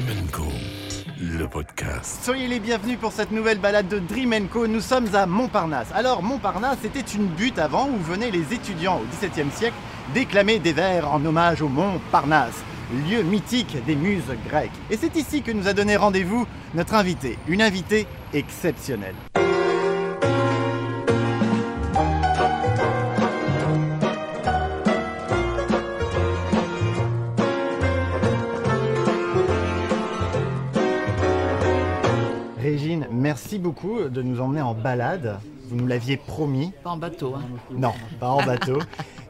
Dream le podcast. Soyez les bienvenus pour cette nouvelle balade de Dream. Nous sommes à Montparnasse. Alors, Montparnasse était une butte avant où venaient les étudiants au XVIIe siècle déclamer des vers en hommage au Montparnasse, lieu mythique des muses grecques. Et c'est ici que nous a donné rendez-vous notre invité, une invitée exceptionnelle. Merci beaucoup de nous emmener en balade. Vous nous l'aviez promis. Pas en bateau, hein. Non, pas en bateau.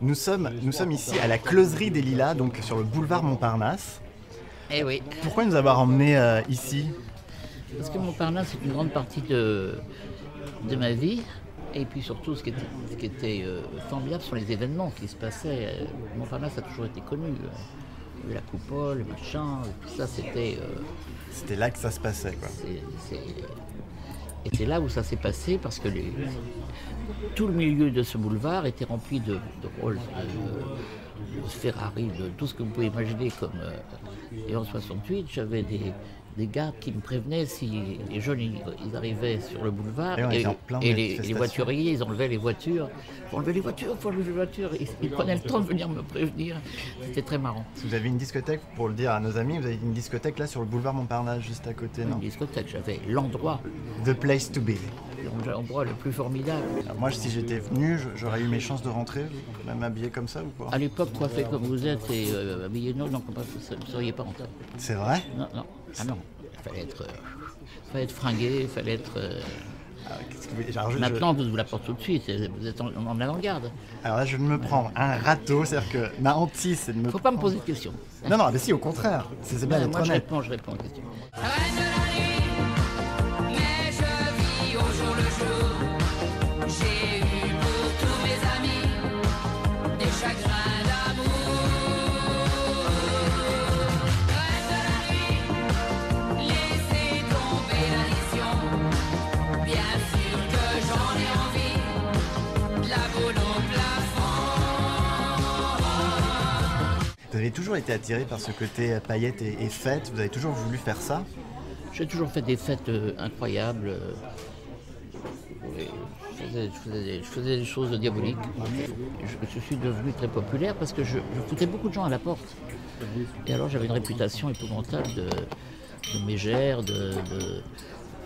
Nous sommes, nous sommes ici à la closerie des Lilas, donc sur le boulevard Montparnasse. Eh oui, Pourquoi nous avoir emmenés euh, ici? Parce que Montparnasse, c'est une grande partie de, de ma vie. Et puis surtout, ce qui était, ce qui était euh, formidable sont les événements qui se passaient. Euh, Montparnasse a toujours été connu. La coupole, le machin, tout ça, c'était. euh, C'était là que ça se passait. Quoi. Et c'est là où ça s'est passé parce que les- tout le milieu de ce boulevard était rempli de, de Rolls, de, de Ferrari, de tout ce que vous pouvez imaginer comme. euh, et en 68, j'avais des, des gardes qui me prévenaient si les jeunes ils, ils arrivaient sur le boulevard Et plein et les, voituriers ils enlevaient les voitures. Faut enlever les voitures, faut enlever les voitures. Ils, ils prenaient le temps de venir me prévenir. C'était très marrant. Vous avez une discothèque, pour le dire à nos amis, vous avez une discothèque là sur le boulevard Montparnasse, juste à côté, Une non? discothèque, j'avais l'endroit, The place to be. l'endroit le plus formidable. Alors moi, si j'étais venu, j'aurais eu mes chances de rentrer, même habillé comme ça ou pas À l'époque, coiffé comme vous êtes et euh, habillé non, non, vous ne seriez pas rentré. C'est vrai? Non, non. Ah non. Il fallait être, euh, fallait être fringué, il fallait être. euh, Ah, qu'est-ce que vous- alors, je- je- Maintenant, vous vous l'apporte tout de suite. Vous êtes en, en avant-garde. alors là, je de me prendre un râteau, c'est-à-dire que ma hantise, c'est de me Faut pas me poser de questions. Non, non, mais si, au contraire. C'est bien Ouais, moi, je réponds, je réponds aux questions. Avez toujours été attiré par ce côté paillettes et, et fêtes, vous avez toujours voulu faire ça? J'ai toujours fait des fêtes euh, incroyables. euh, je, faisais, je faisais des, je faisais des choses diaboliques. Je, je suis devenu très populaire parce que je, foutais beaucoup de gens à la porte. Et alors j'avais une réputation épouvantable de, de mégère, de, de-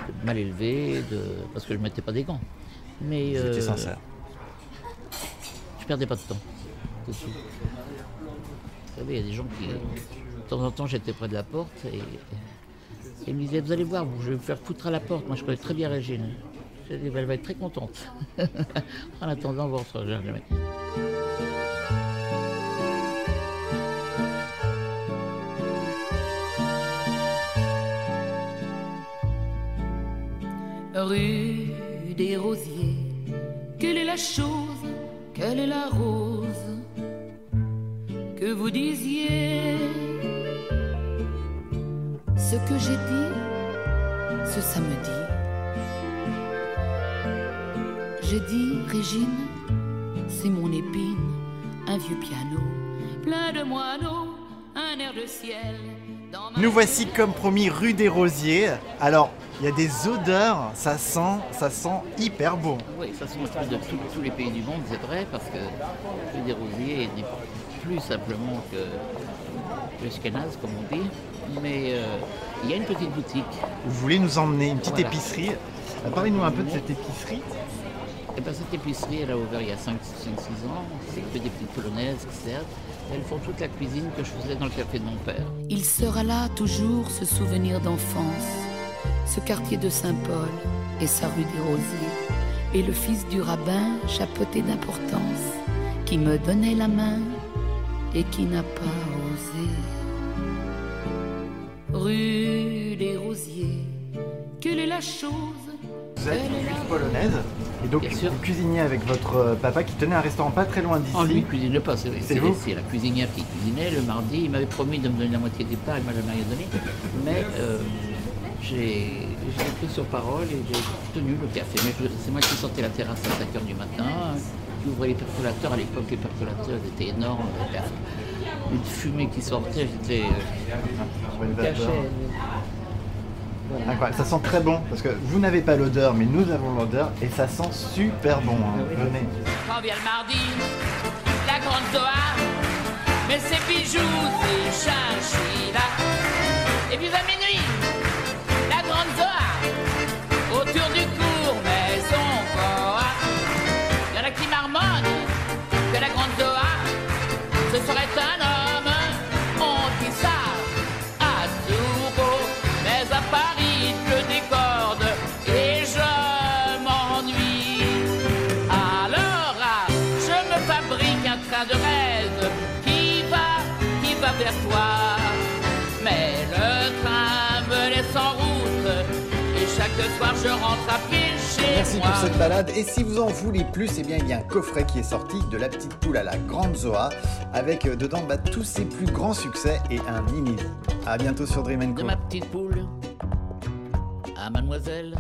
de mal élevé, de, parce que je ne mettais pas des gants. Mais Vous euh, sincère. je perdais pas de temps. Vous savez, il y a des gens qui, de temps en temps, j'étais près de la porte et, ils me disaient Vous allez voir, je vais vous faire foutre à la porte. Moi, je connais très bien Régine. Elle va être très contente. en attendant, vous ne retrouvera jamais. Rue des Rosiers, quelle est la chose, quelle est la rose? Que vous disiez Ce que j'ai dit ce samedi. J'ai dit, Régine, c'est mon épine, un vieux piano. Plein de moineaux, un air de ciel. Dans ma Nous voici comme promis rue des Rosiers. Alors, il y a des odeurs, ça sent, ça sent hyper bon. Oui, ça peu de tous- les pays du monde, c'est vrai, parce que le des rosiers n'est plus simplement que le Scanaz, comme on dit. Mais euh, il y a une petite boutique Vous voulez nous emmener une petite Voilà. épicerie? Euh, Parlez-nous un peu de cette épicerie. Et ben, cette épicerie, elle a ouvert il y a 5-6 ans. C'est que des petites polonaises qui servent. Elles font toute la cuisine que je faisais dans le café de mon père. Il sera là toujours ce souvenir d'enfance, ce quartier de Saint-Paul et sa rue des Rosiers, et le fils du rabbin chapeauté d'importance, qui me donnait la main et qui n'a pas osé. Rue des Rosiers, quelle est la chose? Vous êtes une cuite polonaise. Et donc, Bien sûr. vous cuisiniez avec votre euh, papa qui tenait un restaurant pas très loin d'ici. Oh, lui, il cuisine pas, c'est C'est c'est- vous c'est la cuisinière qui cuisinait le mardi. Il m'avait promis de me donner la moitié des parts, il m'a jamais rien donné. Mais euh, j'ai j'ai pris sur parole et j'ai tenu le café. Mais je- c'est moi qui sortais la terrasse à 5 h du matin, qui ouvrais les percolateurs. À l'époque, les percolateurs étaient énormes. Il y avait Une fumée qui sortait, j'étais. euh. Voilà. Ça sent très bon parce que vous n'avez pas l'odeur, mais nous avons l'odeur et ça sent super bon. hein. Venez. Quand vient le mardi, la grande Zoa, mais ses bijoux, ses chinchillas. Et puis à minuit, vers toi. Mais le train me laisse en route et chaque soir je rentre à pied chez Merci moi. pour cette balade. Et si vous en voulez plus, eh bien, il y a un coffret qui est sorti de la petite poule à la grande Zoa avec euh, dedans bah, tous ses plus grands succès et un inédit. À bientôt sur Dream De Co. ma petite poule à mademoiselle